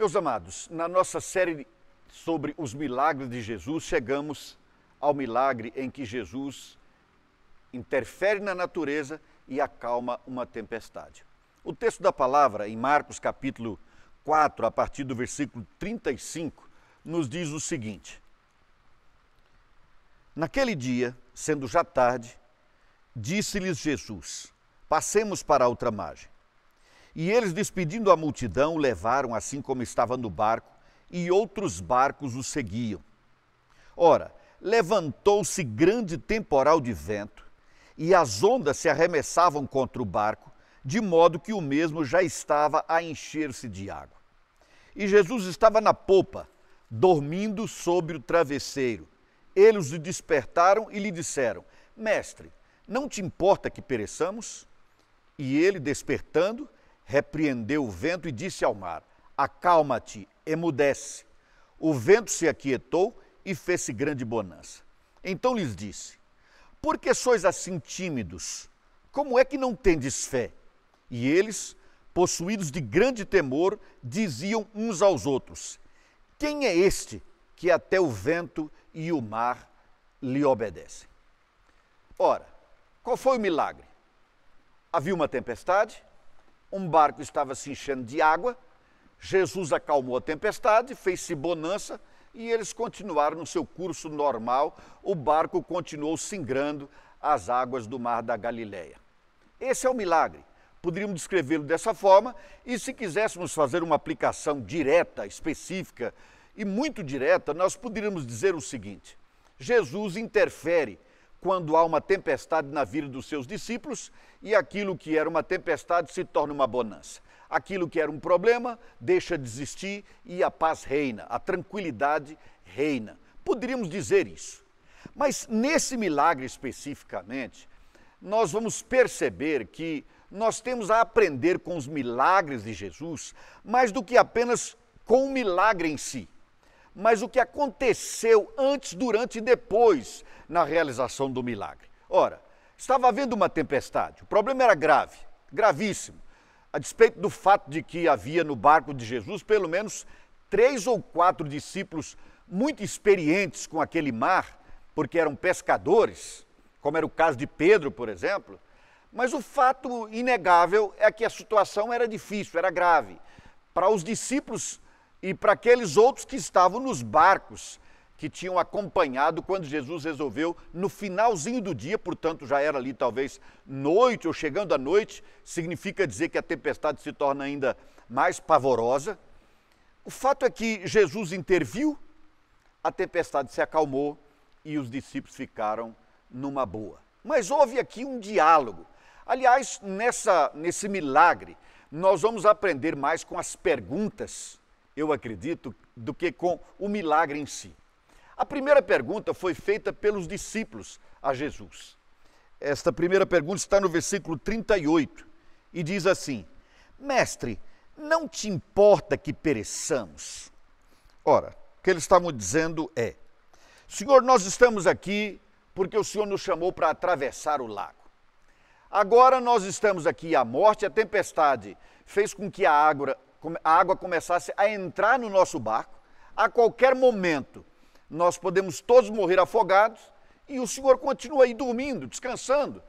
Meus amados, na nossa série sobre os milagres de Jesus, chegamos ao milagre em que Jesus interfere na natureza e acalma uma tempestade. O texto da palavra, em Marcos capítulo 4, a partir do versículo 35, nos diz o seguinte: Naquele dia, sendo já tarde, disse-lhes Jesus: Passemos para a outra margem. E eles, despedindo a multidão, o levaram assim como estava no barco, e outros barcos o seguiam. Ora, levantou-se grande temporal de vento, e as ondas se arremessavam contra o barco, de modo que o mesmo já estava a encher-se de água. E Jesus estava na popa, dormindo sobre o travesseiro. Eles o despertaram e lhe disseram: Mestre, não te importa que pereçamos? E ele, despertando, repreendeu o vento e disse ao mar: Acalma-te, emudece. O vento se aquietou e fez-se grande bonança. Então lhes disse: Por que sois assim tímidos? Como é que não tendes fé? E eles, possuídos de grande temor, diziam uns aos outros: Quem é este que até o vento e o mar lhe obedecem? Ora, qual foi o milagre? Havia uma tempestade, um barco estava se enchendo de água, Jesus acalmou a tempestade, fez-se bonança e eles continuaram no seu curso normal, o barco continuou singrando as águas do mar da Galileia. Esse é o milagre. Poderíamos descrevê-lo dessa forma, e se quiséssemos fazer uma aplicação direta, específica e muito direta, nós poderíamos dizer o seguinte: Jesus interfere quando há uma tempestade na vida dos seus discípulos e aquilo que era uma tempestade se torna uma bonança. Aquilo que era um problema deixa de existir e a paz reina, a tranquilidade reina. Poderíamos dizer isso. Mas nesse milagre especificamente, nós vamos perceber que nós temos a aprender com os milagres de Jesus mais do que apenas com o milagre em si mas o que aconteceu antes, durante e depois na realização do milagre. Ora, estava havendo uma tempestade, o problema era grave, gravíssimo, a despeito do fato de que havia no barco de Jesus pelo menos três ou quatro discípulos muito experientes com aquele mar, porque eram pescadores, como era o caso de Pedro, por exemplo. Mas o fato inegável é que a situação era difícil, era grave. Para os discípulos e para aqueles outros que estavam nos barcos que tinham acompanhado quando Jesus resolveu, no finalzinho do dia, portanto já era ali talvez noite ou chegando à noite, significa dizer que a tempestade se torna ainda mais pavorosa. O fato é que Jesus interviu, a tempestade se acalmou e os discípulos ficaram numa boa. Mas houve aqui um diálogo. Aliás, nessa, nesse milagre, nós vamos aprender mais com as perguntas eu acredito, do que com o milagre em si. A primeira pergunta foi feita pelos discípulos a Jesus. Esta primeira pergunta está no versículo 38 e diz assim: Mestre, não te importa que pereçamos? Ora, o que eles estavam dizendo é: Senhor, nós estamos aqui porque o Senhor nos chamou para atravessar o lago. Agora nós estamos aqui, a morte, a tempestade fez com que a água, a água começasse a entrar no nosso barco, a qualquer momento nós podemos todos morrer afogados e o Senhor continua aí dormindo, descansando.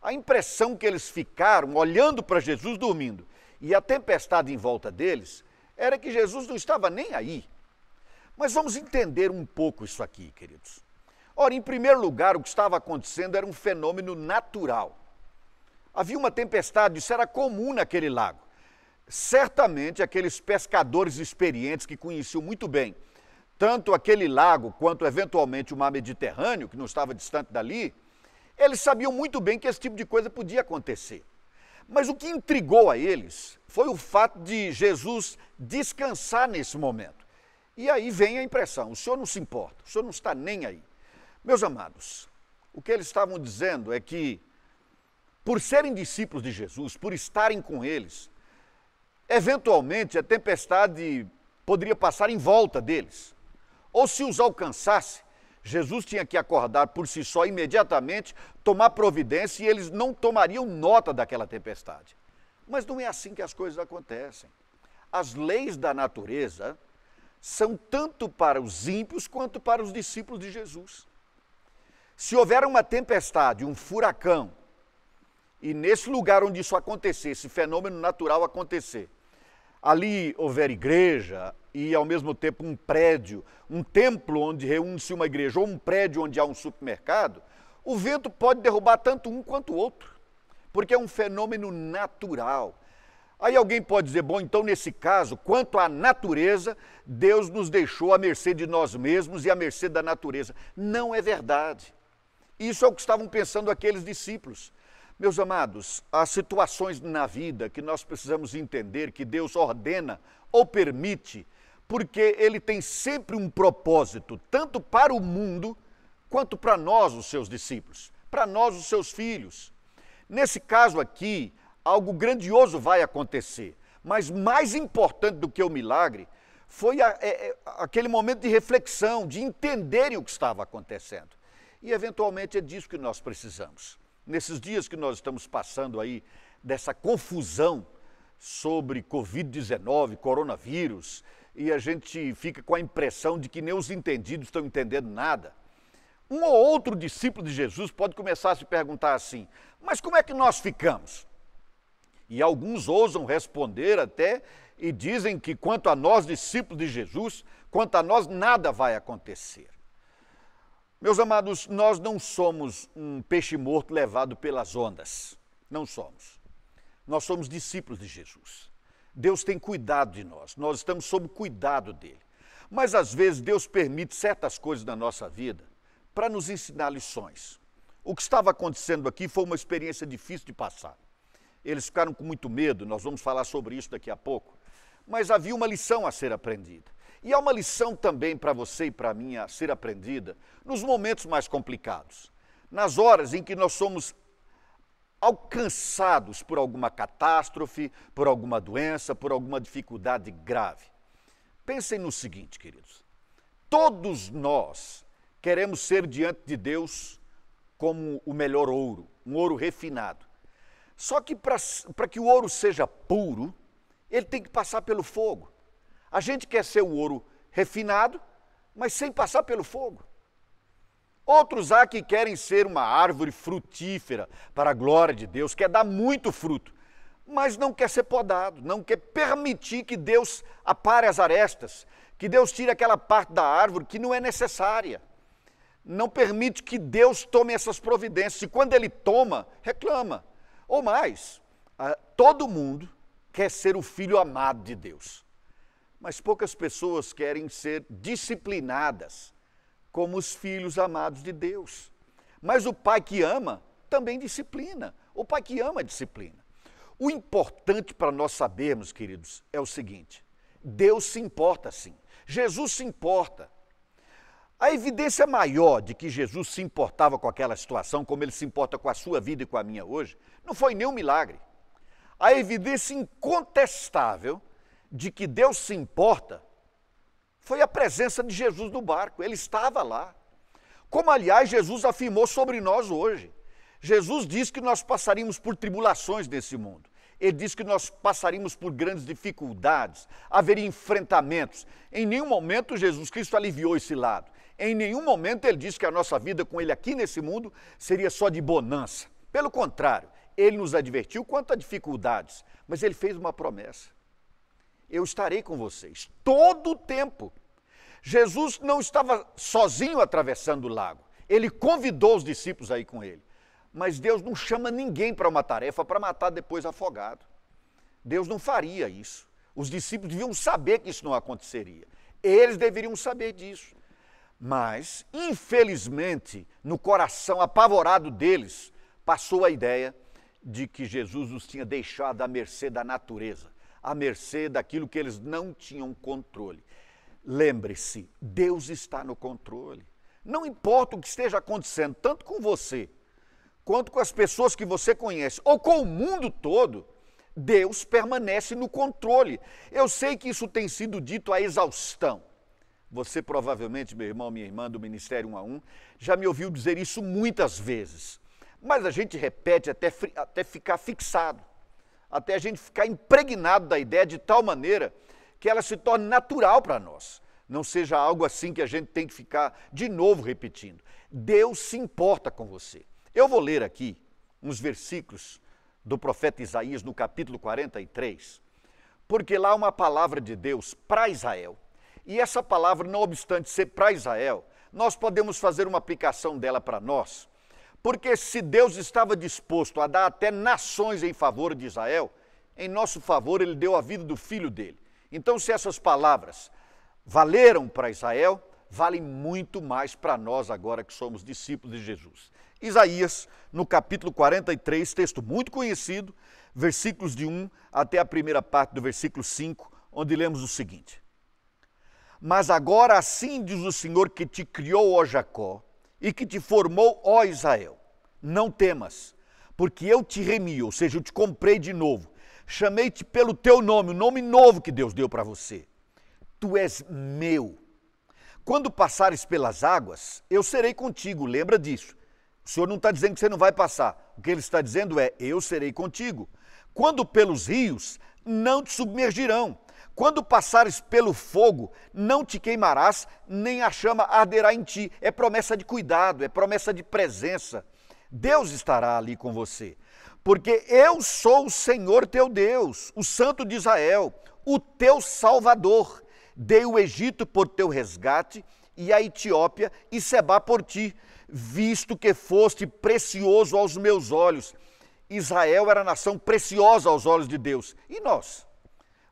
A impressão que eles ficaram olhando para Jesus dormindo e a tempestade em volta deles era que Jesus não estava nem aí. Mas vamos entender um pouco isso aqui, queridos. Ora, em primeiro lugar, o que estava acontecendo era um fenômeno natural. Havia uma tempestade, isso era comum naquele lago certamente aqueles pescadores experientes que conheciam muito bem tanto aquele lago quanto eventualmente o mar Mediterrâneo, que não estava distante dali, eles sabiam muito bem que esse tipo de coisa podia acontecer. Mas o que intrigou a eles foi o fato de Jesus descansar nesse momento. E aí vem a impressão: o senhor não se importa, o senhor não está nem aí. Meus amados, o que eles estavam dizendo é que, por serem discípulos de Jesus, por estarem com eles, Eventualmente, a tempestade poderia passar em volta deles. Ou se os alcançasse, Jesus tinha que acordar por si só imediatamente, tomar providência e eles não tomariam nota daquela tempestade. Mas não é assim que as coisas acontecem. as leis da natureza são tanto para os ímpios quanto para os discípulos de Jesus. Se houver uma tempestade, um furacão, e nesse lugar onde isso acontecer, esse fenômeno natural acontecer, ali houver igreja e ao mesmo tempo um prédio, um templo onde reúne-se uma igreja ou um prédio onde há um supermercado, o vento pode derrubar tanto um quanto o outro, porque é um fenômeno natural. Aí alguém pode dizer, bom, então nesse caso, quanto à natureza, Deus nos deixou à mercê de nós mesmos e à mercê da natureza. Não é verdade. Isso é o que estavam pensando aqueles discípulos. Meus amados, há situações na vida que nós precisamos entender que Deus ordena ou permite, porque Ele tem sempre um propósito, tanto para o mundo quanto para nós, os seus discípulos, para nós, os seus filhos. Nesse caso aqui, algo grandioso vai acontecer. Mas mais importante do que o milagre foi a, é, é, aquele momento de reflexão, de entenderem o que estava acontecendo. E eventualmente é disso que nós precisamos. Nesses dias que nós estamos passando aí, dessa confusão sobre Covid-19, coronavírus, e a gente fica com a impressão de que nem os entendidos estão entendendo nada. Um ou outro discípulo de Jesus pode começar a se perguntar assim: mas como é que nós ficamos? E alguns ousam responder até e dizem que quanto a nós, discípulos de Jesus, quanto a nós, nada vai acontecer. Meus amados, nós não somos um peixe morto levado pelas ondas. Não somos. Nós somos discípulos de Jesus. Deus tem cuidado de nós, nós estamos sob cuidado dele. Mas às vezes Deus permite certas coisas na nossa vida para nos ensinar lições. O que estava acontecendo aqui foi uma experiência difícil de passar. Eles ficaram com muito medo, nós vamos falar sobre isso daqui a pouco. Mas havia uma lição a ser aprendida. E há uma lição também para você e para mim a ser aprendida nos momentos mais complicados. Nas horas em que nós somos alcançados por alguma catástrofe, por alguma doença, por alguma dificuldade grave. Pensem no seguinte, queridos: todos nós queremos ser diante de Deus como o melhor ouro, um ouro refinado. Só que para que o ouro seja puro, ele tem que passar pelo fogo. A gente quer ser o ouro refinado, mas sem passar pelo fogo. Outros há que querem ser uma árvore frutífera para a glória de Deus, quer dar muito fruto, mas não quer ser podado, não quer permitir que Deus apare as arestas, que Deus tire aquela parte da árvore que não é necessária. Não permite que Deus tome essas providências. E quando ele toma, reclama. Ou mais, todo mundo quer ser o filho amado de Deus, mas poucas pessoas querem ser disciplinadas como os filhos amados de Deus. Mas o pai que ama também disciplina. O pai que ama disciplina. O importante para nós sabermos, queridos, é o seguinte: Deus se importa sim. Jesus se importa. A evidência maior de que Jesus se importava com aquela situação, como ele se importa com a sua vida e com a minha hoje, não foi nenhum milagre. A evidência incontestável de que Deus se importa foi a presença de Jesus no barco. Ele estava lá. Como, aliás, Jesus afirmou sobre nós hoje. Jesus disse que nós passaríamos por tribulações nesse mundo. Ele disse que nós passaríamos por grandes dificuldades, haveria enfrentamentos. Em nenhum momento Jesus Cristo aliviou esse lado. Em nenhum momento ele disse que a nossa vida com ele aqui nesse mundo seria só de bonança. Pelo contrário, ele nos advertiu quanto a dificuldades, mas ele fez uma promessa. Eu estarei com vocês todo o tempo. Jesus não estava sozinho atravessando o lago. Ele convidou os discípulos a ir com ele. Mas Deus não chama ninguém para uma tarefa para matar depois afogado. Deus não faria isso. Os discípulos deviam saber que isso não aconteceria. Eles deveriam saber disso. Mas, infelizmente, no coração apavorado deles, passou a ideia de que Jesus os tinha deixado à mercê da natureza, à mercê daquilo que eles não tinham controle. Lembre-se, Deus está no controle. Não importa o que esteja acontecendo, tanto com você, quanto com as pessoas que você conhece, ou com o mundo todo, Deus permanece no controle. Eu sei que isso tem sido dito a exaustão. Você provavelmente, meu irmão, minha irmã do Ministério 1 a 1, já me ouviu dizer isso muitas vezes. Mas a gente repete até, até ficar fixado. Até a gente ficar impregnado da ideia de tal maneira que ela se torne natural para nós. Não seja algo assim que a gente tem que ficar de novo repetindo. Deus se importa com você. Eu vou ler aqui uns versículos do profeta Isaías no capítulo 43, porque lá uma palavra de Deus para Israel. E essa palavra, não obstante ser para Israel, nós podemos fazer uma aplicação dela para nós. Porque se Deus estava disposto a dar até nações em favor de Israel, em nosso favor ele deu a vida do filho dele. Então, se essas palavras valeram para Israel, valem muito mais para nós agora que somos discípulos de Jesus. Isaías, no capítulo 43, texto muito conhecido, versículos de 1 até a primeira parte do versículo 5, onde lemos o seguinte: Mas agora assim diz o Senhor que te criou, ó Jacó, e que te formou, ó Israel: Não temas, porque eu te remi, ou seja, eu te comprei de novo. Chamei-te pelo teu nome, o nome novo que Deus deu para você. Tu és meu. Quando passares pelas águas, eu serei contigo, lembra disso. O Senhor não está dizendo que você não vai passar. O que ele está dizendo é: Eu serei contigo. Quando pelos rios, não te submergirão. Quando passares pelo fogo, não te queimarás, nem a chama arderá em ti. É promessa de cuidado, é promessa de presença. Deus estará ali com você. Porque eu sou o Senhor teu Deus, o Santo de Israel, o teu Salvador. Dei o Egito por teu resgate e a Etiópia e Seba por ti visto que foste precioso aos meus olhos. Israel era nação preciosa aos olhos de Deus. E nós?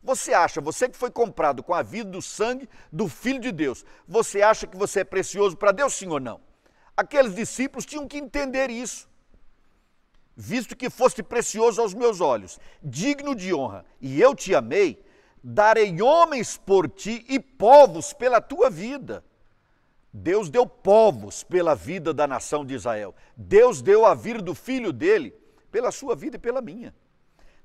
Você acha, você que foi comprado com a vida do sangue do Filho de Deus, você acha que você é precioso para Deus, sim ou não? Aqueles discípulos tinham que entender isso. Visto que foste precioso aos meus olhos, digno de honra, e eu te amei, darei homens por ti e povos pela tua vida. Deus deu povos pela vida da nação de Israel. Deus deu a vida do filho dele pela sua vida e pela minha.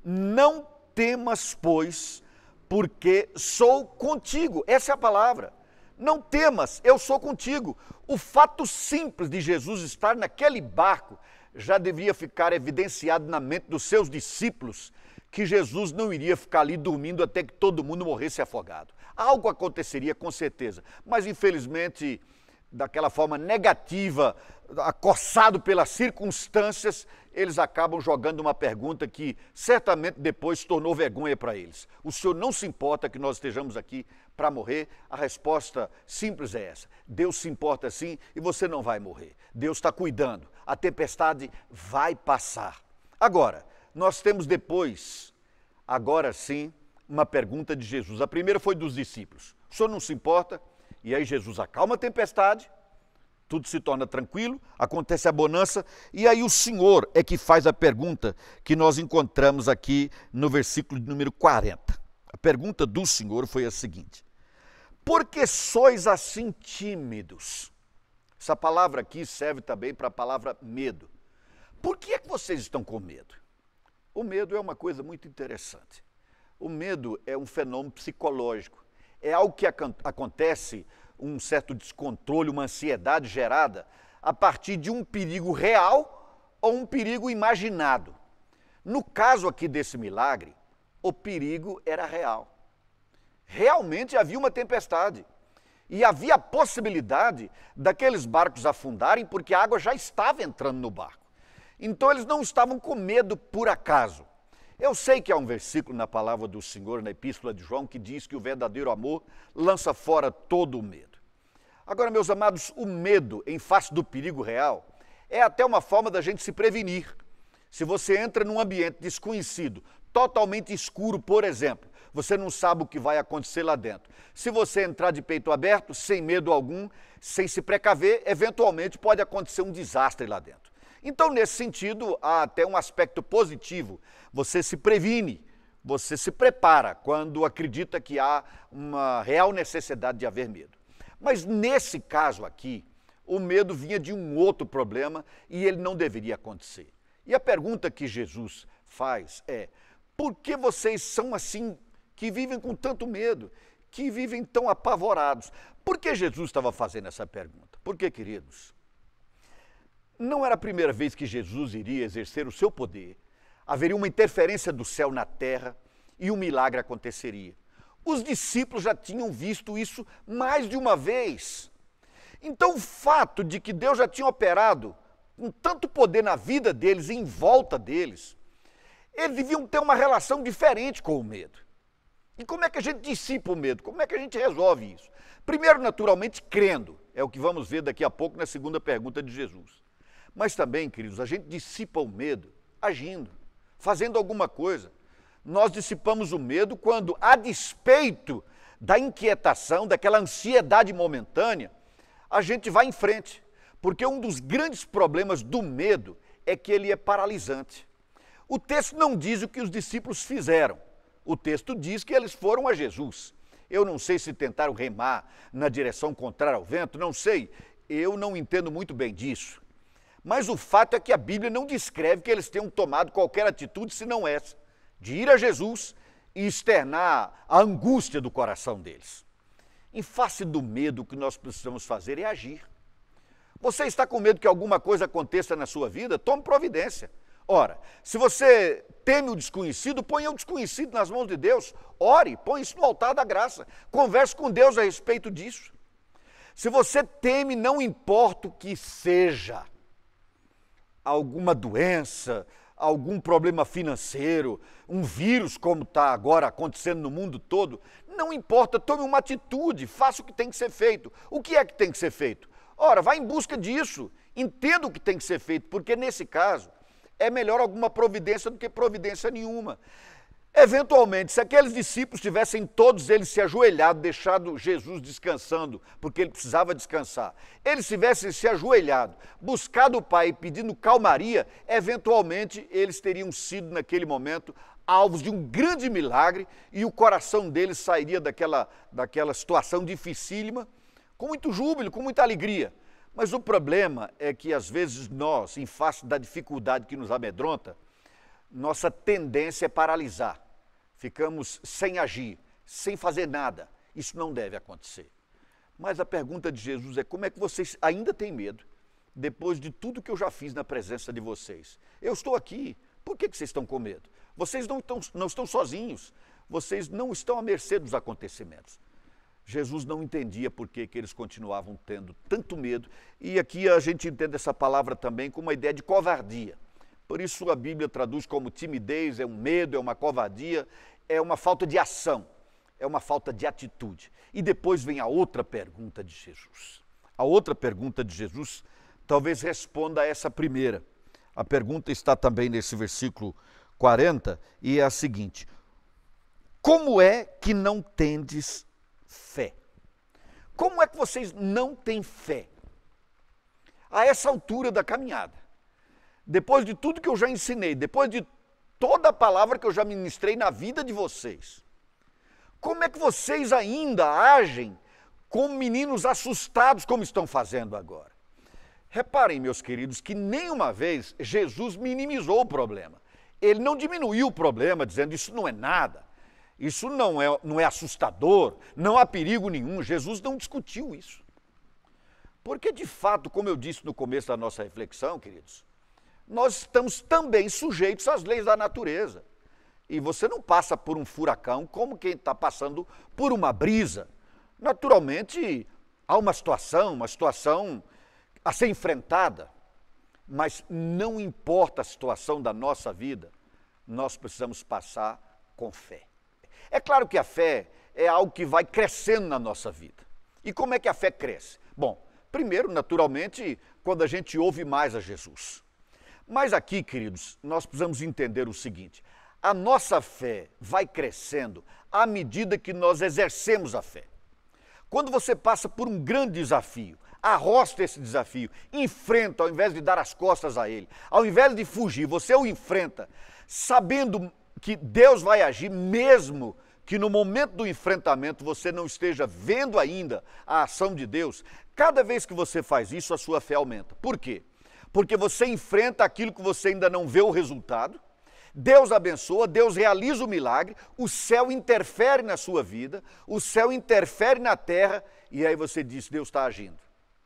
Não temas, pois, porque sou contigo. Essa é a palavra. Não temas, eu sou contigo. O fato simples de Jesus estar naquele barco já devia ficar evidenciado na mente dos seus discípulos que Jesus não iria ficar ali dormindo até que todo mundo morresse afogado. Algo aconteceria com certeza, mas infelizmente daquela forma negativa, acossado pelas circunstâncias, eles acabam jogando uma pergunta que certamente depois tornou vergonha para eles. O senhor não se importa que nós estejamos aqui para morrer? A resposta simples é essa: Deus se importa sim e você não vai morrer. Deus está cuidando. A tempestade vai passar. Agora, nós temos depois, agora sim, uma pergunta de Jesus. A primeira foi dos discípulos: O senhor não se importa? E aí Jesus acalma a tempestade, tudo se torna tranquilo, acontece a bonança, e aí o Senhor é que faz a pergunta que nós encontramos aqui no versículo número 40. A pergunta do Senhor foi a seguinte: Por que sois assim tímidos? Essa palavra aqui serve também para a palavra medo. Por que é que vocês estão com medo? O medo é uma coisa muito interessante. O medo é um fenômeno psicológico é algo que acontece, um certo descontrole, uma ansiedade gerada a partir de um perigo real ou um perigo imaginado. No caso aqui desse milagre, o perigo era real. Realmente havia uma tempestade. E havia a possibilidade daqueles barcos afundarem porque a água já estava entrando no barco. Então eles não estavam com medo por acaso. Eu sei que há um versículo na palavra do Senhor, na epístola de João, que diz que o verdadeiro amor lança fora todo o medo. Agora, meus amados, o medo em face do perigo real é até uma forma da gente se prevenir. Se você entra num ambiente desconhecido, totalmente escuro, por exemplo, você não sabe o que vai acontecer lá dentro. Se você entrar de peito aberto, sem medo algum, sem se precaver, eventualmente pode acontecer um desastre lá dentro. Então, nesse sentido, há até um aspecto positivo. Você se previne, você se prepara quando acredita que há uma real necessidade de haver medo. Mas nesse caso aqui, o medo vinha de um outro problema e ele não deveria acontecer. E a pergunta que Jesus faz é: por que vocês são assim, que vivem com tanto medo, que vivem tão apavorados? Por que Jesus estava fazendo essa pergunta? Porque, queridos, não era a primeira vez que Jesus iria exercer o seu poder haveria uma interferência do céu na terra e um milagre aconteceria. Os discípulos já tinham visto isso mais de uma vez. Então, o fato de que Deus já tinha operado com tanto poder na vida deles e em volta deles, eles deviam ter uma relação diferente com o medo. E como é que a gente dissipa o medo? Como é que a gente resolve isso? Primeiro, naturalmente, crendo. É o que vamos ver daqui a pouco na segunda pergunta de Jesus. Mas também, queridos, a gente dissipa o medo agindo, fazendo alguma coisa. Nós dissipamos o medo quando, a despeito da inquietação, daquela ansiedade momentânea, a gente vai em frente. Porque um dos grandes problemas do medo é que ele é paralisante. O texto não diz o que os discípulos fizeram. O texto diz que eles foram a Jesus. Eu não sei se tentaram remar na direção contrária ao vento, não sei. Eu não entendo muito bem disso. Mas o fato é que a Bíblia não descreve que eles tenham tomado qualquer atitude senão essa, de ir a Jesus e externar a angústia do coração deles. Em face do medo, o que nós precisamos fazer é agir. Você está com medo que alguma coisa aconteça na sua vida? Tome providência. Ora, se você teme o desconhecido, ponha o desconhecido nas mãos de Deus. Ore, põe isso no altar da graça. Converse com Deus a respeito disso. Se você teme, não importa o que seja, alguma doença, algum problema financeiro, um vírus como está agora acontecendo no mundo todo, não importa, tome uma atitude, faça o que tem que ser feito. O que é que tem que ser feito? Ora, vá em busca disso, entenda o que tem que ser feito, porque nesse caso, é melhor alguma providência do que providência nenhuma. Eventualmente, se aqueles discípulos tivessem todos eles se ajoelhado, deixado Jesus descansando, porque ele precisava descansar, eles tivessem se ajoelhado, buscado o Pai pedindo calmaria, eventualmente eles teriam sido naquele momento alvos de um grande milagre e o coração deles sairia daquela, daquela situação dificílima com muito júbilo, com muita alegria. Mas o problema é que às vezes nós, em face da dificuldade que nos amedronta, nossa tendência é paralisar. Ficamos sem agir, sem fazer nada. Isso não deve acontecer. Mas a pergunta de Jesus é: como é que vocês ainda têm medo, depois de tudo que eu já fiz na presença de vocês? Eu estou aqui, por que, que vocês estão com medo? Vocês não estão, não estão sozinhos, vocês não estão à mercê dos acontecimentos. Jesus não entendia por que, que eles continuavam tendo tanto medo, e aqui a gente entende essa palavra também como uma ideia de covardia. Por isso a Bíblia traduz como timidez, é um medo, é uma covardia, é uma falta de ação, é uma falta de atitude. E depois vem a outra pergunta de Jesus. A outra pergunta de Jesus talvez responda a essa primeira. A pergunta está também nesse versículo 40 e é a seguinte: Como é que não tendes fé. Como é que vocês não têm fé? A essa altura da caminhada, depois de tudo que eu já ensinei, depois de toda a palavra que eu já ministrei na vida de vocês, como é que vocês ainda agem como meninos assustados, como estão fazendo agora? Reparem, meus queridos, que nenhuma vez Jesus minimizou o problema. Ele não diminuiu o problema, dizendo isso não é nada. Isso não é, não é assustador, não há perigo nenhum. Jesus não discutiu isso. Porque, de fato, como eu disse no começo da nossa reflexão, queridos, nós estamos também sujeitos às leis da natureza. E você não passa por um furacão como quem está passando por uma brisa. Naturalmente, há uma situação, uma situação a ser enfrentada, mas não importa a situação da nossa vida, nós precisamos passar com fé. É claro que a fé é algo que vai crescendo na nossa vida. E como é que a fé cresce? Bom, primeiro, naturalmente, quando a gente ouve mais a Jesus. Mas aqui, queridos, nós precisamos entender o seguinte: a nossa fé vai crescendo à medida que nós exercemos a fé. Quando você passa por um grande desafio, arrosta esse desafio, enfrenta ao invés de dar as costas a ele, ao invés de fugir, você o enfrenta, sabendo que Deus vai agir mesmo que no momento do enfrentamento você não esteja vendo ainda a ação de Deus, cada vez que você faz isso, a sua fé aumenta. Por quê? Porque você enfrenta aquilo que você ainda não vê o resultado, Deus abençoa, Deus realiza o milagre, o céu interfere na sua vida, o céu interfere na terra, e aí você diz: Deus está agindo.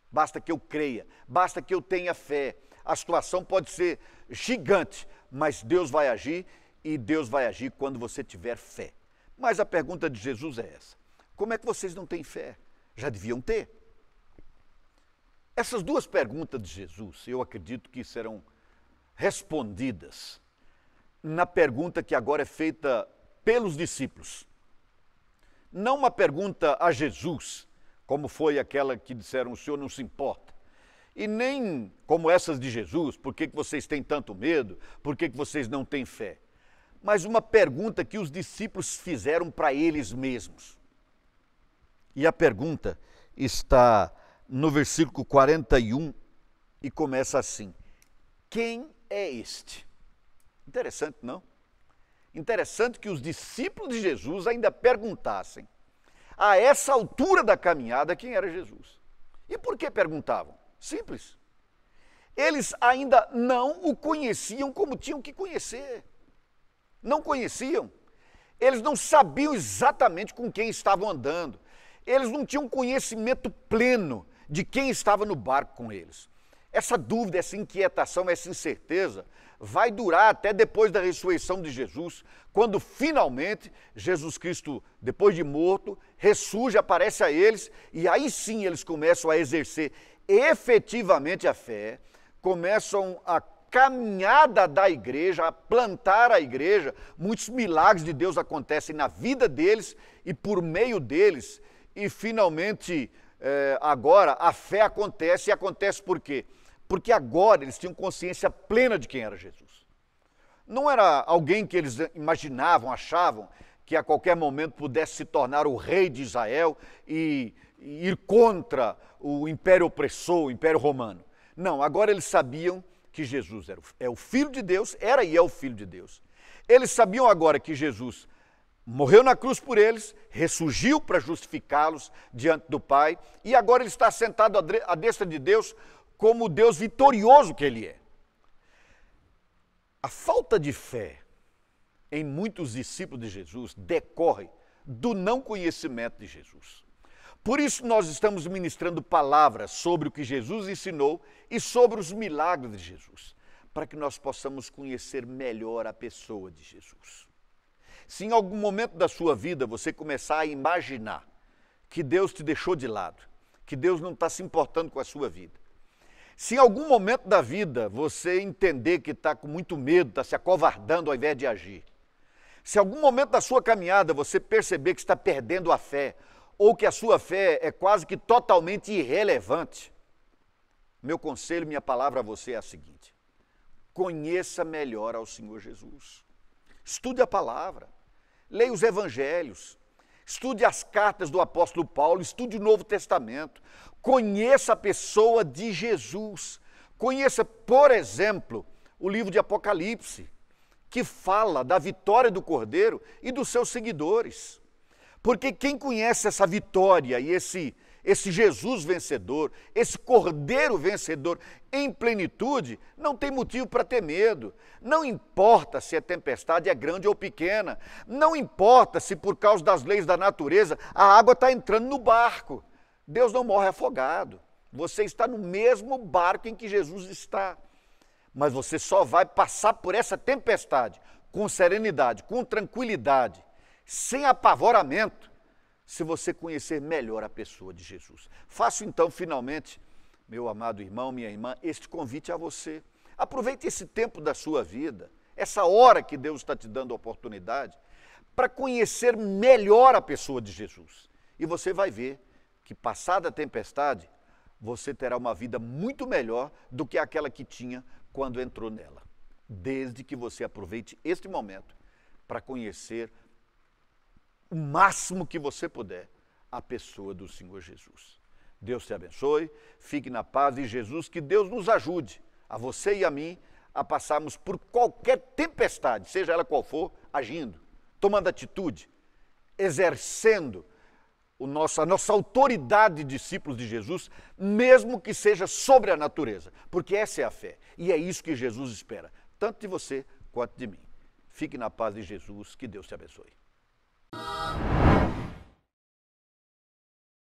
Basta que eu creia, basta que eu tenha fé. A situação pode ser gigante, mas Deus vai agir e Deus vai agir quando você tiver fé. Mas a pergunta de Jesus é essa: como é que vocês não têm fé? Já deviam ter. Essas duas perguntas de Jesus, eu acredito que serão respondidas na pergunta que agora é feita pelos discípulos. Não uma pergunta a Jesus, como foi aquela que disseram: o senhor não se importa. E nem como essas de Jesus: por que, que vocês têm tanto medo? Por que, que vocês não têm fé? Mas uma pergunta que os discípulos fizeram para eles mesmos. E a pergunta está no versículo 41 e começa assim: Quem é este? Interessante, não? Interessante que os discípulos de Jesus ainda perguntassem, a essa altura da caminhada, quem era Jesus. E por que perguntavam? Simples. Eles ainda não o conheciam como tinham que conhecer. Não conheciam. Eles não sabiam exatamente com quem estavam andando. Eles não tinham conhecimento pleno de quem estava no barco com eles. Essa dúvida, essa inquietação, essa incerteza vai durar até depois da ressurreição de Jesus, quando finalmente Jesus Cristo, depois de morto, ressurge, aparece a eles e aí sim eles começam a exercer efetivamente a fé, começam a caminhada da igreja, a plantar a igreja, muitos milagres de Deus acontecem na vida deles e por meio deles, e finalmente é, agora a fé acontece, e acontece por quê? Porque agora eles tinham consciência plena de quem era Jesus. Não era alguém que eles imaginavam, achavam que a qualquer momento pudesse se tornar o rei de Israel e, e ir contra o império opressor, o império romano. Não, agora eles sabiam que Jesus era, é o Filho de Deus, era e é o Filho de Deus. Eles sabiam agora que Jesus morreu na cruz por eles, ressurgiu para justificá-los diante do Pai, e agora ele está sentado à destra de Deus como o Deus vitorioso que ele é. A falta de fé em muitos discípulos de Jesus decorre do não conhecimento de Jesus. Por isso, nós estamos ministrando palavras sobre o que Jesus ensinou e sobre os milagres de Jesus, para que nós possamos conhecer melhor a pessoa de Jesus. Se em algum momento da sua vida você começar a imaginar que Deus te deixou de lado, que Deus não está se importando com a sua vida, se em algum momento da vida você entender que está com muito medo, está se acovardando ao invés de agir, se em algum momento da sua caminhada você perceber que está perdendo a fé, ou que a sua fé é quase que totalmente irrelevante, meu conselho, minha palavra a você é a seguinte: conheça melhor ao Senhor Jesus. Estude a palavra leia os evangelhos, estude as cartas do apóstolo Paulo, estude o Novo Testamento, conheça a pessoa de Jesus. Conheça, por exemplo, o livro de Apocalipse, que fala da vitória do Cordeiro e dos seus seguidores. Porque quem conhece essa vitória e esse esse Jesus vencedor, esse Cordeiro vencedor em plenitude, não tem motivo para ter medo. Não importa se a tempestade é grande ou pequena, não importa se por causa das leis da natureza a água está entrando no barco. Deus não morre afogado. Você está no mesmo barco em que Jesus está. Mas você só vai passar por essa tempestade com serenidade, com tranquilidade, sem apavoramento se você conhecer melhor a pessoa de Jesus. Faço então, finalmente, meu amado irmão, minha irmã, este convite a você. Aproveite esse tempo da sua vida, essa hora que Deus está te dando a oportunidade, para conhecer melhor a pessoa de Jesus. E você vai ver que, passada a tempestade, você terá uma vida muito melhor do que aquela que tinha quando entrou nela. Desde que você aproveite este momento para conhecer o máximo que você puder a pessoa do Senhor Jesus. Deus te abençoe, fique na paz de Jesus, que Deus nos ajude, a você e a mim, a passarmos por qualquer tempestade, seja ela qual for, agindo, tomando atitude, exercendo o nosso, a nossa autoridade de discípulos de Jesus, mesmo que seja sobre a natureza, porque essa é a fé e é isso que Jesus espera, tanto de você quanto de mim. Fique na paz de Jesus, que Deus te abençoe. Oh.